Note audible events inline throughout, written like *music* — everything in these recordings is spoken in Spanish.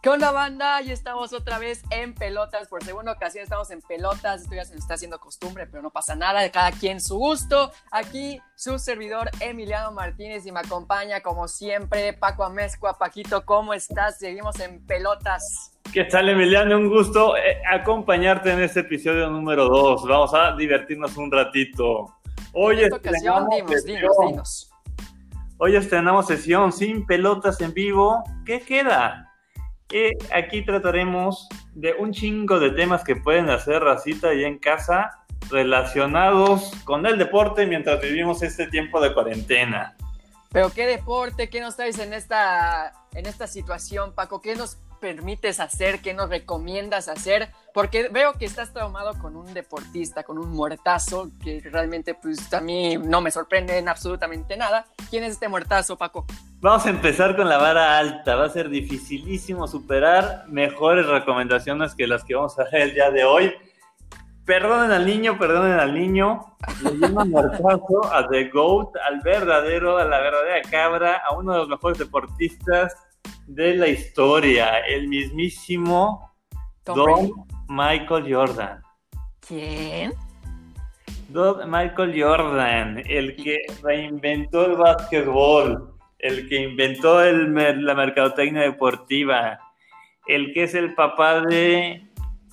¿Qué onda, banda? Ya estamos otra vez en pelotas. Por segunda ocasión estamos en pelotas. Esto ya se nos está haciendo costumbre, pero no pasa nada. De cada quien su gusto. Aquí su servidor Emiliano Martínez y me acompaña, como siempre, Paco Amezcua. Paquito, ¿cómo estás? Seguimos en pelotas. ¿Qué tal, Emiliano? Un gusto eh, acompañarte en este episodio número 2. Vamos a divertirnos un ratito. Hoy en esta ocasión, dimos, dimos, dimos. Hoy estrenamos sesión sin pelotas en vivo. ¿Qué queda? Y aquí trataremos de un chingo de temas que pueden hacer racita y en casa relacionados con el deporte mientras vivimos este tiempo de cuarentena. Pero qué deporte, qué nos traes en esta, en esta situación, Paco, qué nos permites hacer, qué nos recomiendas hacer, porque veo que estás traumado con un deportista, con un muertazo, que realmente pues a mí no me sorprende en absolutamente nada. ¿Quién es este muertazo, Paco? Vamos a empezar con la vara alta, va a ser dificilísimo superar mejores recomendaciones que las que vamos a hacer el día de hoy. Perdonen al niño, perdonen al niño. Le llaman muertazo a The Goat, al verdadero, a la verdadera cabra, a uno de los mejores deportistas de la historia, el mismísimo Don Michael Jordan. ¿Quién? Don Michael Jordan, el que reinventó el básquetbol, el que inventó el, la mercadotecnia deportiva, el que es el papá de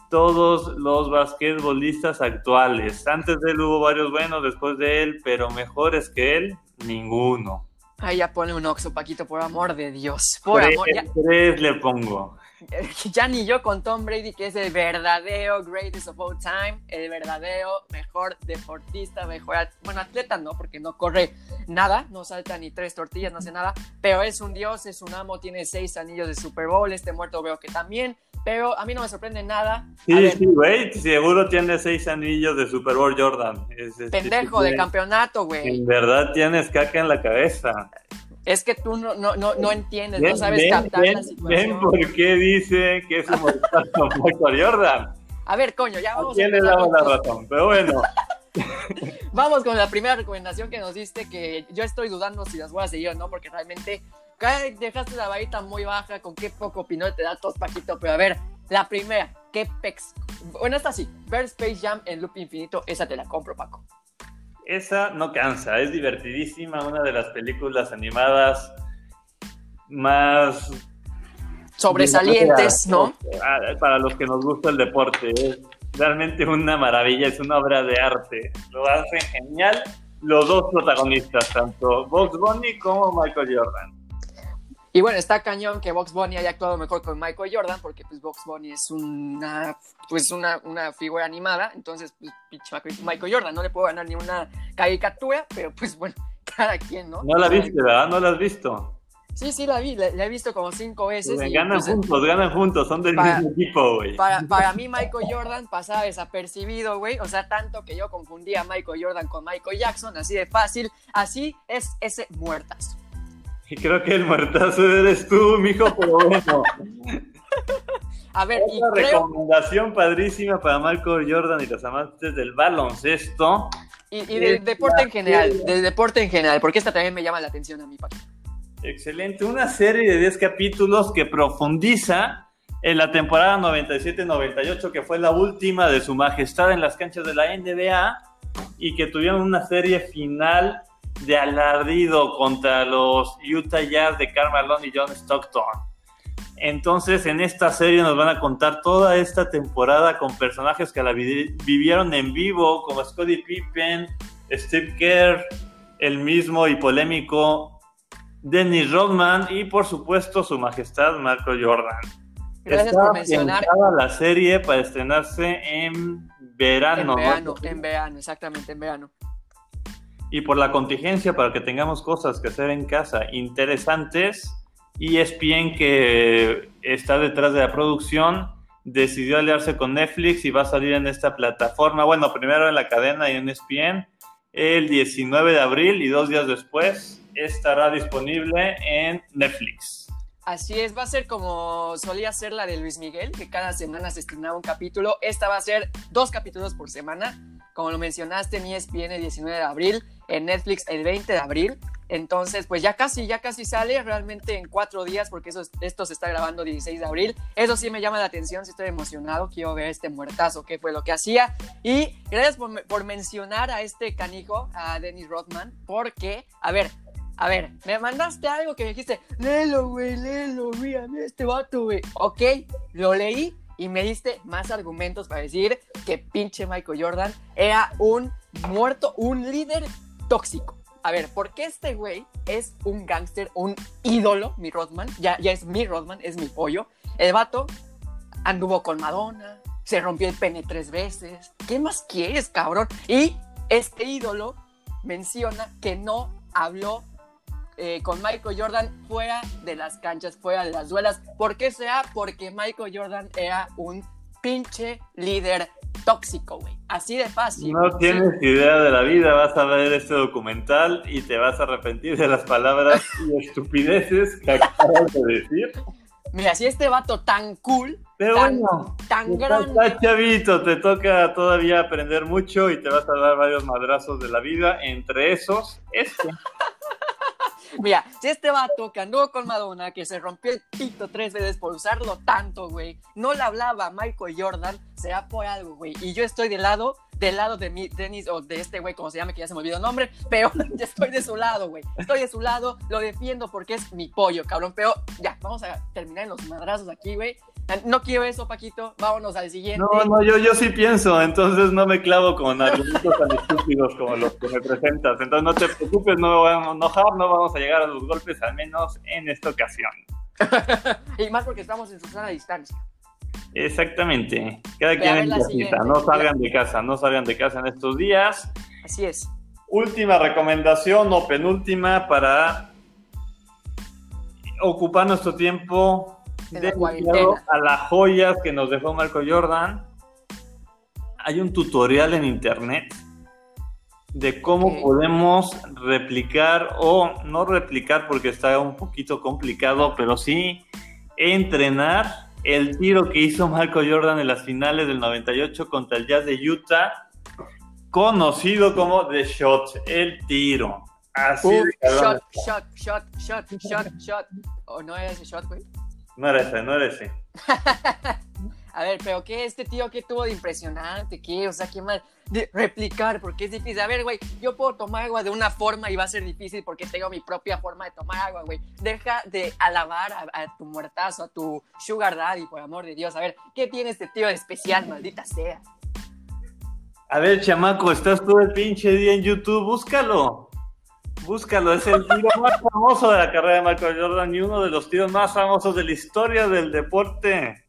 todos los basquetbolistas actuales. Antes de él hubo varios buenos, después de él, pero mejores que él, ninguno. Ay, ya pone un oxo, Paquito, por amor de Dios. Por tres, amor. Ya, tres le pongo. *laughs* ya ni yo con Tom Brady, que es el verdadero greatest of all time, el verdadero mejor deportista, mejor, bueno, atleta no, porque no corre nada, no salta ni tres tortillas, no hace nada, pero es un dios, es un amo, tiene seis anillos de Super Bowl, este muerto veo que también, pero a mí no me sorprende nada. Sí, sí, güey, seguro tiene seis anillos de Super Bowl Jordan. Es, es, Pendejo de campeonato, güey. En verdad tienes caca en la cabeza. Es que tú no, no, no, no entiendes, ven, no sabes ven, captar ven, la situación. ¿Ven por qué dice que es un Michael *laughs* Jordan? A ver, coño, ya vamos a ¿Quién le damos la razón? Pero bueno. *laughs* vamos con la primera recomendación que nos diste, que yo estoy dudando si las voy a seguir o no, porque realmente dejaste la varita muy baja, con qué poco opinión te da tos, Paquito. Pero a ver, la primera, ¿qué pex? Bueno, esta sí, ver Space Jam en loop infinito, esa te la compro, Paco. Esa no cansa, es divertidísima, una de las películas animadas más sobresalientes, ¿no? Para los que nos gusta el deporte, es realmente una maravilla, es una obra de arte. Lo hacen genial los dos protagonistas, tanto Box Bunny como Michael Jordan. Y bueno, está cañón que Box Bunny haya actuado mejor con Michael Jordan, porque pues Box Bunny es una, pues una, una figura animada, entonces pues pinche Michael Jordan no le puedo ganar ni una caricatura, pero pues bueno, *laughs* cada quien, ¿no? No la viste, ¿verdad? ¿No la has visto? Sí, sí, la vi, la, la he visto como cinco veces. Y, ganan pues, juntos, ganan juntos, son del para, mismo equipo, güey. Para, *laughs* para mí Michael Jordan pasaba desapercibido, güey, o sea, tanto que yo confundía a Michael Jordan con Michael Jackson, así de fácil, así es ese muertazo. *laughs* Y creo que el muertazo eres tú, mijo, pero bueno. A ver, Otra y creo... recomendación padrísima para Michael Jordan y los amantes del baloncesto. Y, y del deporte en general, del deporte en general, porque esta también me llama la atención a mí, Paco. Excelente, una serie de 10 capítulos que profundiza en la temporada 97-98, que fue la última de su majestad en las canchas de la NBA, y que tuvieron una serie final de alardido contra los Utah Jazz de Karl Malone y John Stockton. Entonces, en esta serie nos van a contar toda esta temporada con personajes que la vi vivieron en vivo, como Scottie Pippen, Steve Kerr, el mismo y polémico Dennis Rodman y, por supuesto, su majestad Michael Jordan. Gracias Está por mencionar. la serie para estrenarse en verano. En verano, ¿no? en verano, exactamente, en verano y por la contingencia para que tengamos cosas que hacer en casa interesantes. ESPN que está detrás de la producción decidió aliarse con Netflix y va a salir en esta plataforma. Bueno, primero en la cadena y en ESPN el 19 de abril y dos días después estará disponible en Netflix. Así es, va a ser como solía ser la de Luis Miguel, que cada semana se estrenaba un capítulo. Esta va a ser dos capítulos por semana. Como lo mencionaste en ESPN el 19 de abril, en Netflix el 20 de abril. Entonces, pues ya casi, ya casi sale, realmente en cuatro días, porque eso, esto se está grabando 16 de abril. Eso sí me llama la atención, sí estoy emocionado, quiero ver este muertazo, qué fue lo que hacía. Y gracias por, por mencionar a este canijo, a Dennis Rodman, porque, a ver, a ver, me mandaste algo que me dijiste, léelo, güey, léelo, mira, este vato, güey. Ok, lo leí y me diste más argumentos para decir que pinche Michael Jordan era un muerto, un líder tóxico. A ver, ¿por qué este güey es un gángster, un ídolo, mi Rodman? Ya, ya es mi Rodman, es mi pollo. El vato anduvo con Madonna, se rompió el pene tres veces. ¿Qué más quieres, cabrón? Y este ídolo menciona que no habló eh, con Michael Jordan fuera de las canchas, fuera de las duelas. ¿Por qué sea? Porque Michael Jordan era un pinche líder tóxico, güey. Así de fácil. No tienes idea de la vida, vas a ver este documental y te vas a arrepentir de las palabras y estupideces que acabas de decir. Mira, si este vato tan cool, Pero tan, bueno, tan grande. chavito, te toca todavía aprender mucho y te vas a dar varios madrazos de la vida, entre esos, este. Mira, si este vato que anduvo con Madonna, que se rompió el pito tres veces por usarlo tanto, güey, no le hablaba a Michael Jordan, será por algo, güey. Y yo estoy del lado, del lado de mi Dennis, o de este güey, como se llama, que ya se me olvidó el nombre, pero *laughs* ya estoy de su lado, güey. Estoy de su lado, lo defiendo porque es mi pollo, cabrón. Pero ya, vamos a terminar en los madrazos aquí, güey. No quiero eso, Paquito. Vámonos al siguiente. No, no, yo, yo sí pienso, entonces no me clavo con argumentos tan estúpidos como los que me presentas. Entonces no te preocupes, no me voy a enojar, no vamos a llegar a los golpes, al menos en esta ocasión. *laughs* y más porque estamos en su zona de distancia. Exactamente. Cada a quien en la casita. No salgan de casa, no salgan de casa en estos días. Así es. Última recomendación o penúltima para ocupar nuestro tiempo dedicado a las joyas que nos dejó Marco Jordan. Hay un tutorial en internet de cómo podemos replicar o no replicar porque está un poquito complicado, pero sí entrenar el tiro que hizo Marco Jordan en las finales del 98 contra el Jazz de Utah, conocido como The Shot, el tiro. Así de shot, shot, shot, shot, shot, shot. ¿O no era ese shot, güey? No era ese, no era ese. A ver, pero ¿qué este tío que tuvo de impresionante? ¿Qué? O sea, ¿qué mal? De replicar, porque es difícil. A ver, güey, yo puedo tomar agua de una forma y va a ser difícil porque tengo mi propia forma de tomar agua, güey. Deja de alabar a, a tu muertazo, a tu sugar daddy, por amor de Dios. A ver, ¿qué tiene este tío de especial, maldita sea? A ver, chamaco, estás todo el pinche día en YouTube, búscalo. Búscalo, es el tiro más famoso de la carrera de Michael Jordan y uno de los tiros más famosos de la historia del deporte.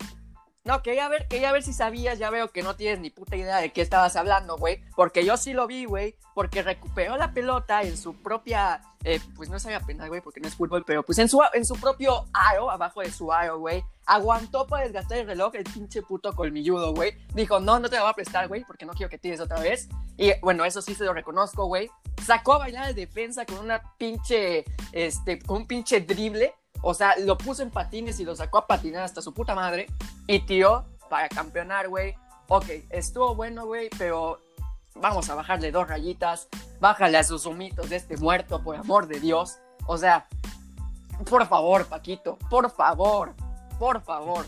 No, quería ver, quería ver si sabías, ya veo que no tienes ni puta idea de qué estabas hablando, güey. Porque yo sí lo vi, güey. Porque recuperó la pelota en su propia. eh, pues no sabía penal, güey, porque no es fútbol, pero pues en su, en su propio aro, abajo de su aro, güey. Aguantó para desgastar el reloj, el pinche puto colmilludo, güey. Dijo, no, no te lo voy a prestar, güey, porque no quiero que tires otra vez. Y bueno, eso sí se lo reconozco, güey. Sacó a bailar de defensa con una pinche. Este, con un pinche drible. O sea, lo puso en patines y lo sacó a patinar hasta su puta madre. Y tiró para campeonar, güey. Ok, estuvo bueno, güey, pero vamos a bajarle dos rayitas. Bájale a sus humitos de este muerto, por amor de Dios. O sea, por favor, Paquito, por favor, por favor.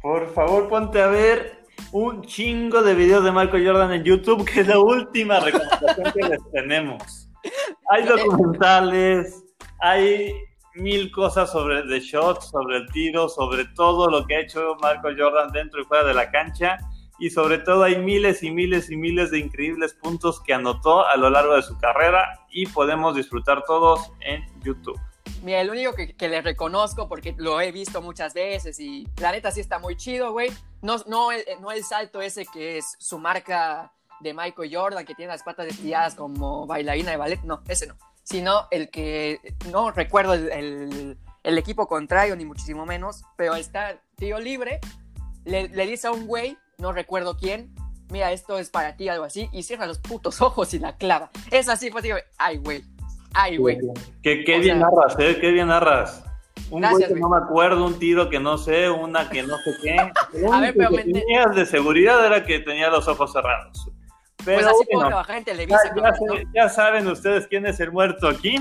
Por favor, ponte a ver un chingo de videos de Michael Jordan en YouTube, que es la última recomendación que les tenemos. Hay *laughs* documentales, hay mil cosas sobre The Shot, sobre el tiro, sobre todo lo que ha hecho Michael Jordan dentro y fuera de la cancha. Y sobre todo hay miles y miles y miles de increíbles puntos que anotó a lo largo de su carrera y podemos disfrutar todos en YouTube. Mira, el único que, que le reconozco, porque lo he visto muchas veces y la neta sí está muy chido, güey. No, no, el, no el salto ese que es su marca de Michael Jordan, que tiene las patas estiradas como bailarina de ballet. No, ese no. Sino el que, no recuerdo el, el, el equipo contrario, ni muchísimo menos, pero está tío libre, le, le dice a un güey, no recuerdo quién, mira, esto es para ti, algo así, y cierra los putos *laughs* ojos y la clava. Es así, así, güey. Ay, güey. Ay, güey. Qué, qué bien sea- narras, ¿eh? Qué bien narras. Un Gracias, güey que güey. no me acuerdo, un tiro que no sé, una que no sé qué. *laughs* A ver, único pero que me ent- tenías de seguridad era que tenía los ojos cerrados. Pero Pues así puedo bueno, trabajar en Televisa. ya saben ustedes quién es el muerto aquí.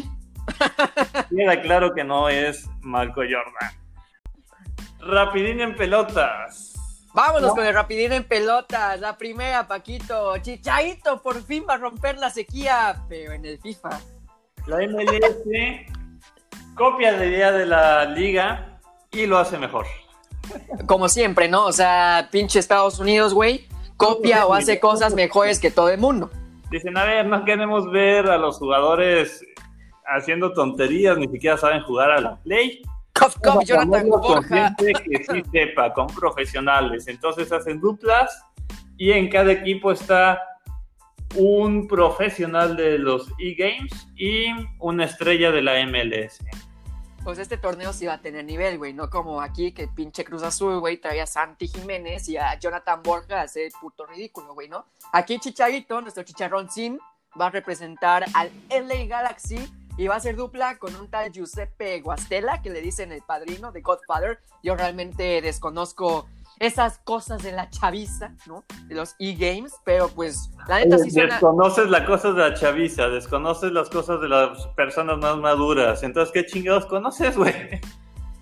*laughs* Queda claro que no es Marco Jordan. Rapidín en pelotas. Vámonos ¿No? con el rapidín en pelotas. La primera, Paquito. Chichaito por fin va a romper la sequía, pero en el FIFA. La MLS copia la idea de la liga y lo hace mejor. Como siempre, ¿no? O sea, pinche Estados Unidos, güey, copia o hace cosas mejores que todo el mundo. Dicen, a ver, no queremos ver a los jugadores haciendo tonterías, ni siquiera saben jugar a la play. Cof, cof, Jonathan Borja. que sí *laughs* sepa, con profesionales. Entonces hacen duplas y en cada equipo está un profesional de los e-games y una estrella de la MLS. Pues este torneo sí va a tener nivel, güey, no como aquí que pinche Cruz Azul, güey, traía a Santi Jiménez y a Jonathan Borja a hacer puto ridículo, güey, ¿no? Aquí Chicharito, nuestro chicharrón Sin, va a representar al LA Galaxy y va a ser dupla con un tal Giuseppe Guastella, que le dicen el padrino de Godfather. Yo realmente desconozco esas cosas de la chaviza, ¿no? De los e-games, pero pues la neta sí suena... Desconoces las cosas de la chaviza, desconoces las cosas de las personas más maduras. Entonces, ¿qué chingados conoces, güey?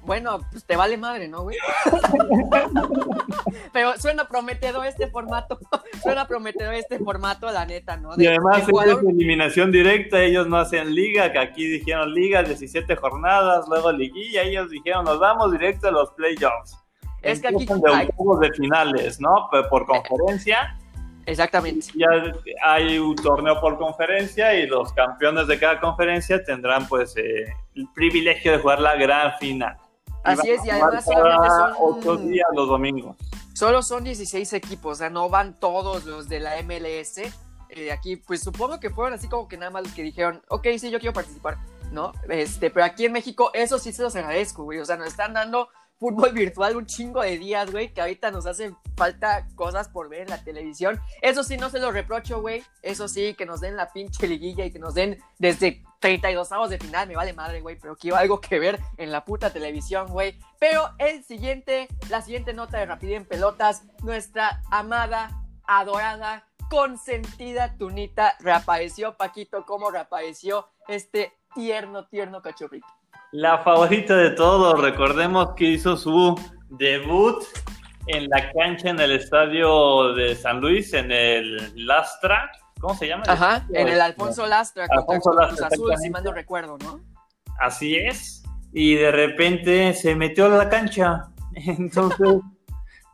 Bueno, pues te vale madre, ¿no, güey? Pero suena prometedor este formato. Suena prometedor este formato, la neta, ¿no? Y De- además de es jugador- eliminación directa, ellos no hacen liga, que aquí dijeron liga, 17 jornadas, luego liguilla, ellos dijeron nos vamos directo a los playoffs. Es que aquí- Empiezan de ay. octavos de finales, ¿no? Por, por conferencia, Exactamente. ya hay un torneo por conferencia y los campeones de cada conferencia tendrán pues eh, el privilegio de jugar la gran final. Así es, y además solamente cada son- ocho días los domingos. Solo son 16 equipos, o sea, no van todos los de la MLS. Eh, aquí, pues supongo que fueron así como que nada más los que dijeron, ok, sí, yo quiero participar, ¿no? Este, pero aquí en México, eso sí se los agradezco, güey. O sea, nos están dando fútbol virtual un chingo de días, güey, que ahorita nos hacen falta cosas por ver en la televisión. Eso sí, no se lo reprocho, güey. Eso sí, que nos den la pinche liguilla y que nos den desde 32 avos de final, me vale madre, güey, pero quiero algo que ver en la puta televisión, güey. Pero el siguiente, la siguiente nota de Rapidez en Pelotas, nuestra amada, adorada, consentida Tunita reapareció, Paquito, cómo reapareció este tierno, tierno cachorrito. La favorita de todos, recordemos que hizo su debut en la cancha en el estadio de San Luis, en el Lastra. ¿Cómo se llama? Ajá, en el Alfonso Lastra contra Alfonso Cruz Lastra, Azul, si mal no recuerdo, ¿no? Así es. Y de repente se metió a la cancha. *laughs* Entonces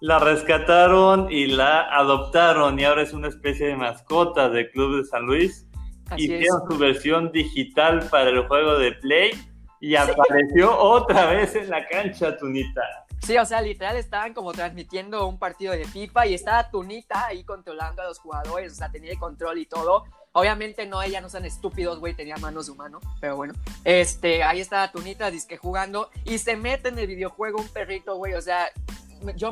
la rescataron y la adoptaron y ahora es una especie de mascota del Club de San Luis. Así es. Hicieron su versión digital para el juego de Play y apareció otra vez en la cancha, Tunita. Sí, o sea, literal estaban como transmitiendo un partido de FIFA y estaba Tunita ahí controlando a los jugadores, o sea, tenía el control y todo. Obviamente no, ella no sean estúpidos, güey, tenía manos de humano, pero bueno. Este, ahí estaba Tunita, disque jugando y se mete en el videojuego un perrito, güey, o sea, yo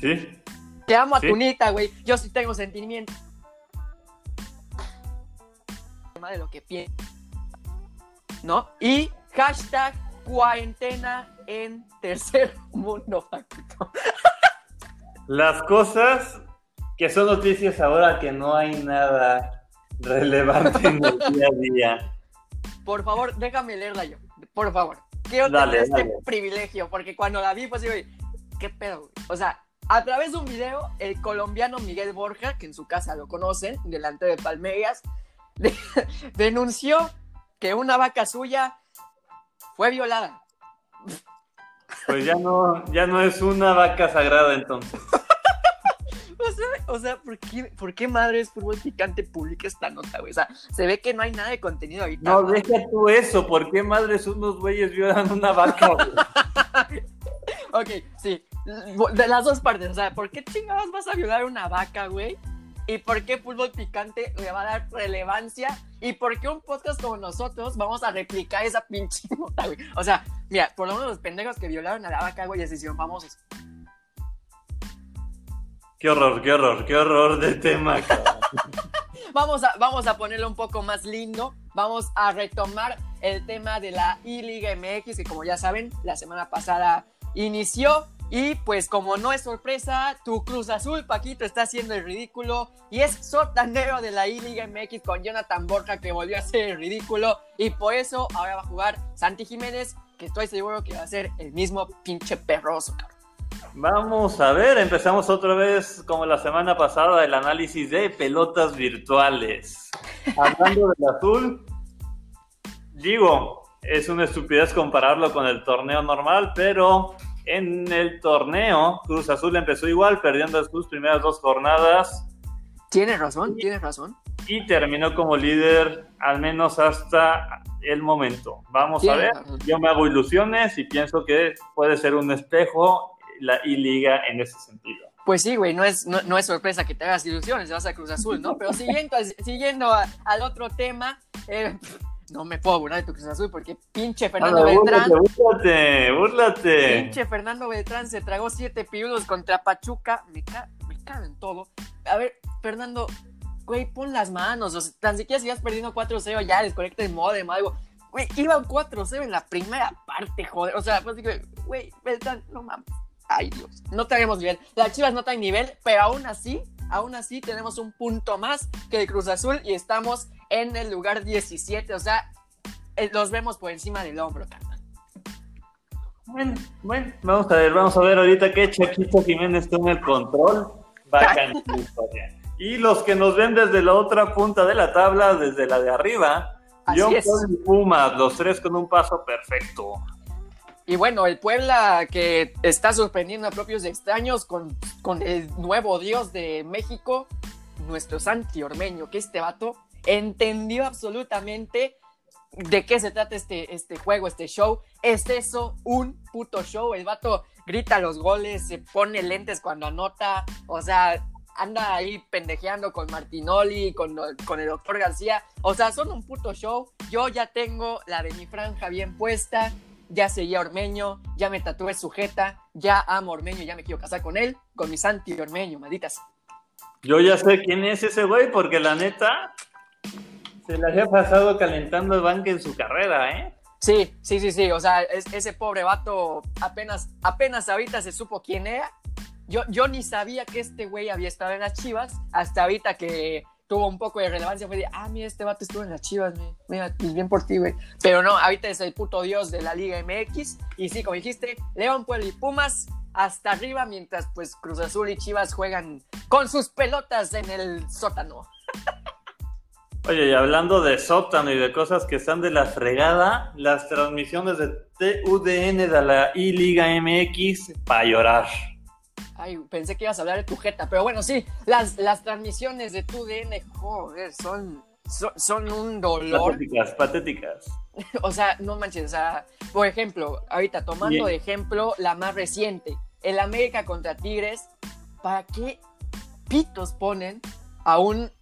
¿Sí? te amo a Sí. Tunita, güey, yo sí tengo de lo que pienso, ¿no? Y hashtag cuarentena en tercer *laughs* mundo. Las cosas que son noticias ahora que no hay nada relevante en el día a día. Por favor, déjame leerla yo. Por favor. Quiero Dale, tener este dale. privilegio, porque cuando la vi, pues digo, ¿qué pedo? güey? O sea, a través de un video, el colombiano Miguel Borja, que en su casa lo conocen, delante de Palmeiras, denunció que una vaca suya fue violada. Pues ya no, ya no es una vaca sagrada entonces. *laughs* O sea, o sea ¿por, qué, ¿por qué madres fútbol picante publica esta nota, güey? O sea, se ve que no hay nada de contenido ahorita. No, deja tú eso. ¿Por qué madres unos güeyes violan una vaca? güey? *laughs* Ok, sí. De las dos partes. O sea, ¿por qué chingados vas a violar una vaca, güey? ¿Y por qué fútbol picante le va a dar relevancia? ¿Y por qué un podcast como nosotros vamos a replicar esa pinche *laughs* nota, güey? O sea, mira, por lo menos los pendejos que violaron a la vaca, güey, se hicieron famosos. Qué horror, qué horror, qué horror de tema. *laughs* cabrón. Vamos a, vamos a ponerlo un poco más lindo. Vamos a retomar el tema de la I-Liga MX, que como ya saben, la semana pasada inició. Y pues como no es sorpresa, tu Cruz Azul, Paquito, está haciendo el ridículo. Y es sotanero de la I-Liga MX con Jonathan Borja que volvió a hacer el ridículo. Y por eso ahora va a jugar Santi Jiménez, que estoy seguro que va a ser el mismo pinche perroso, cabrón. Vamos a ver, empezamos otra vez como la semana pasada el análisis de pelotas virtuales. *laughs* Hablando del azul, digo, es una estupidez compararlo con el torneo normal, pero en el torneo Cruz Azul empezó igual, perdiendo sus primeras dos jornadas. Tienes razón, tienes razón. Y terminó como líder, al menos hasta el momento. Vamos a ver, yo me hago ilusiones y pienso que puede ser un espejo la I-Liga en ese sentido. Pues sí, güey, no es, no, es sorpresa que te hagas ilusiones, vas a Cruz Azul, ¿no? Pero siguiendo, *laughs* siguiendo al otro tema, eh, no me puedo burlar de tu Cruz Azul porque pinche Fernando Beltrán. Búrlate, búrlate. Pinche Fernando Beltrán se tragó siete pirulos contra Pachuca. Me, me cago en todo. A ver, Fernando, güey, pon las manos. O sea, tan siquiera si vas perdiendo 4-0 ya, desconecta el modem, algo. Güey, iban 4-0 en la primera parte, joder. O sea, pues güey, Beltrán, no mames. Ay, Dios. No tenemos nivel. Las Chivas no tienen nivel, pero aún así, aún así tenemos un punto más que el Cruz Azul y estamos en el lugar 17. O sea, eh, los vemos por encima del hombro, carnal. Bueno, bueno, vamos a ver, vamos a ver ahorita que Chaquito Jiménez toma el control. Bacán *laughs* Y los que nos ven desde la otra punta de la tabla, desde la de arriba, yo y Pumas, los tres con un paso perfecto. Y bueno, el Puebla que está sorprendiendo a propios extraños con, con el nuevo dios de México, nuestro Santi Ormeño, que este vato entendió absolutamente de qué se trata este, este juego, este show. Es eso, un puto show. El vato grita los goles, se pone lentes cuando anota, o sea, anda ahí pendejeando con Martinoli, con, con el doctor García. O sea, son un puto show. Yo ya tengo la de mi franja bien puesta ya seguía a Ormeño, ya me tatué sujeta, ya amo a Ormeño, ya me quiero casar con él, con mi Santi Ormeño, malditas. Yo ya sé quién es ese güey, porque la neta se le había pasado calentando el banque en su carrera, ¿eh? Sí, sí, sí, sí. O sea, ese pobre vato apenas, apenas ahorita se supo quién era. Yo, yo ni sabía que este güey había estado en las chivas hasta ahorita que tuvo un poco de relevancia, fue de, ah, mira, este vato estuvo en las chivas, mira, pues bien por ti, güey. Pero no, ahorita es el puto dios de la Liga MX. Y sí, como dijiste, León, Puebla y Pumas hasta arriba, mientras pues Cruz Azul y Chivas juegan con sus pelotas en el sótano. Oye, y hablando de sótano y de cosas que están de la fregada, las transmisiones de TUDN de la I-Liga MX para llorar. Ay, pensé que ibas a hablar de tu jeta, pero bueno, sí, las, las transmisiones de tu DN, joder, son, son, un dolor. Patéticas, patéticas. *laughs* o sea, no manches, o sea, por ejemplo, ahorita tomando de ejemplo la más reciente, el América contra Tigres, ¿para qué pitos ponen a un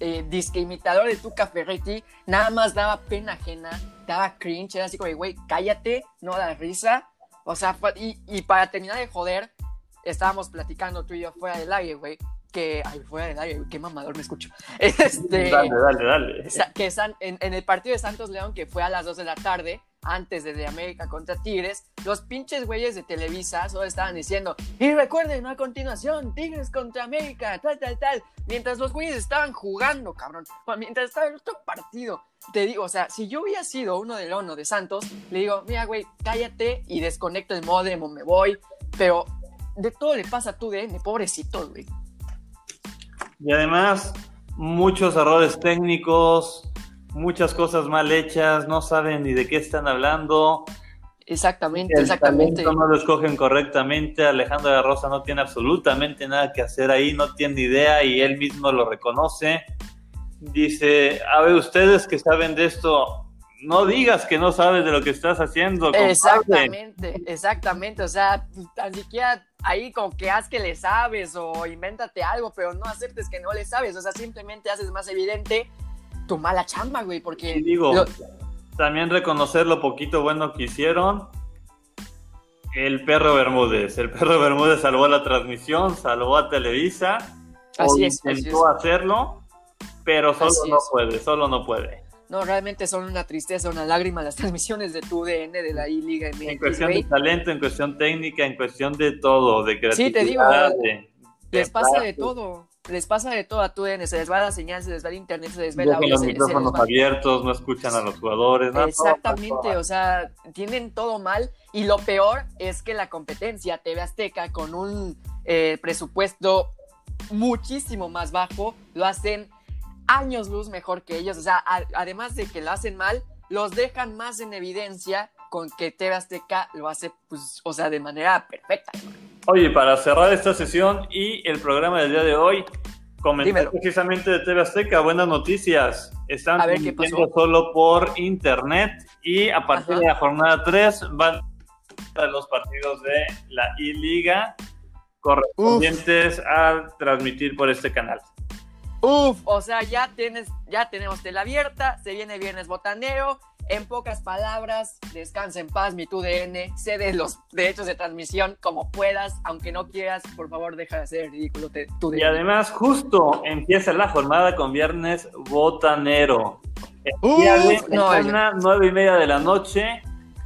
eh, discriminador de Tuca Ferretti? Nada más daba pena ajena, daba cringe, era así como, güey, cállate, no da risa. O sea, y, y para terminar de joder, estábamos platicando tú y yo fuera del aire, güey, que, ay, fuera del aire, qué mamador me escucho. *laughs* Este, dale, dale, dale. Que en, en, el partido de Santos León, que fue a las 2 de la tarde, antes de, de América contra Tigres, los pinches güeyes de Televisa solo estaban diciendo, y recuerden a continuación, Tigres contra América, tal, tal, tal, mientras los güeyes estaban jugando, cabrón, mientras estaba el otro partido. Te digo, o sea, si yo hubiera sido uno de León o de Santos, le digo, mira, güey, cállate y desconecto el modem o me voy, pero de todo le pasa a tu DN, pobrecito, güey. Y además, muchos errores técnicos, muchas cosas mal hechas, no saben ni de qué están hablando. Exactamente, exactamente. No lo escogen correctamente. Alejandro de la Rosa no tiene absolutamente nada que hacer ahí, no tiene idea y él mismo lo reconoce. Dice: A ver, ustedes que saben de esto, no digas que no sabes de lo que estás haciendo. Exactamente, exactamente. O sea, tan siquiera ahí como que haz que le sabes o invéntate algo, pero no aceptes que no le sabes. O sea, simplemente haces más evidente tu mala chamba, güey, porque... digo, también reconocer lo poquito bueno que hicieron. El perro Bermúdez. El perro Bermúdez salvó la transmisión, salvó a Televisa. Así es. Intentó hacerlo, pero solo no puede, solo no puede. No, realmente son una tristeza, una lágrima las *laughs* transmisiones de tu DN de la I-Liga. En cuestión de talento, en cuestión técnica, en cuestión de todo, de creatividad. Sí, te digo, de- Les de pasa de arte. todo. Les pasa de todo a tu DN. Se les va la señal, se les va el internet, se les va el audio. los se- se micrófonos va- abiertos, no escuchan a los jugadores. no, todo, Exactamente, todo. o sea, tienen todo mal y lo peor es que la competencia TV Azteca con un eh, presupuesto muchísimo más bajo lo hacen años luz mejor que ellos, o sea, a- además de que lo hacen mal, los dejan más en evidencia con que TV Azteca lo hace, pues, o sea, de manera perfecta. Oye, para cerrar esta sesión y el programa del día de hoy, comentar precisamente de TV Azteca, buenas noticias. Están A ver, ¿qué transmitiendo solo por internet y a partir Ajá. de la jornada 3 van a los partidos de la I-Liga correspondientes a transmitir por este canal. Uf, o sea, ya tienes, ya tenemos tela abierta, se viene viernes botanero. En pocas palabras, descansa en paz, mi TUDN, cede los derechos de transmisión como puedas, aunque no quieras, por favor, deja de hacer el ridículo te-. Y además, justo empieza la jornada con viernes botanero. No, nueve y media de la noche,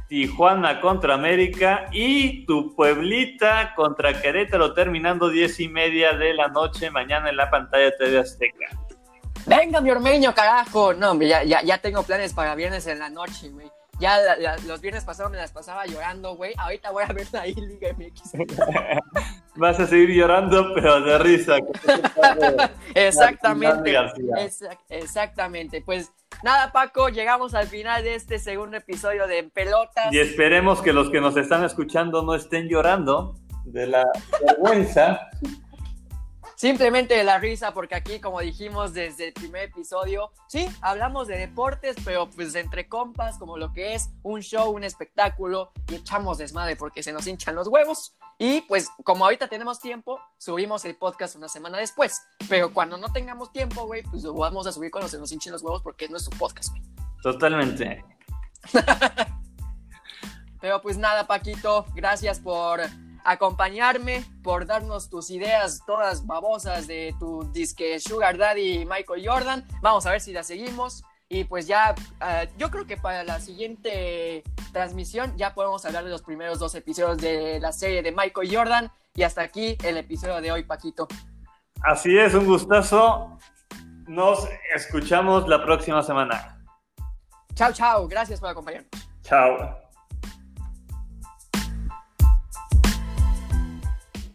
Tijuana contra América y tu Pueblita contra Querétaro, terminando diez y media de la noche mañana en la pantalla de TV Azteca. Venga, mi ormeño, carajo. No, hombre, ya, ya, ya tengo planes para viernes en la noche, güey. Ya la- la- los viernes pasados me las pasaba llorando, güey. Ahorita voy a ver la I-Liga MX. *laughs* Vas a seguir llorando, pero de risa. *laughs* Exactamente. Exactamente. Pues nada, Paco, llegamos al final de este segundo episodio de Pelotas. Y esperemos que los que nos están escuchando no estén llorando de la vergüenza. Simplemente de la risa, porque aquí, como dijimos desde el primer episodio, sí, hablamos de deportes, pero pues entre compas, como lo que es un show, un espectáculo, y echamos desmadre porque se nos hinchan los huevos. Y pues, como ahorita tenemos tiempo, subimos el podcast una semana después. Pero cuando no tengamos tiempo, güey, pues lo vamos a subir cuando se nos hinchen los huevos porque es nuestro podcast, güey. Totalmente. *laughs* Pero pues nada, Paquito, gracias por acompañarme, por darnos tus ideas todas babosas de tu disque Sugar Daddy Michael Jordan. Vamos a ver si la seguimos. Y pues ya, ah, yo creo que para la siguiente transmisión ya podemos hablar de los primeros dos episodios de la serie de Michael Jordan. Y hasta aquí el episodio de hoy, Paquito. Así es, un gustazo. Nos escuchamos la próxima semana. Chao, chao. Gracias por acompañarnos. Chao.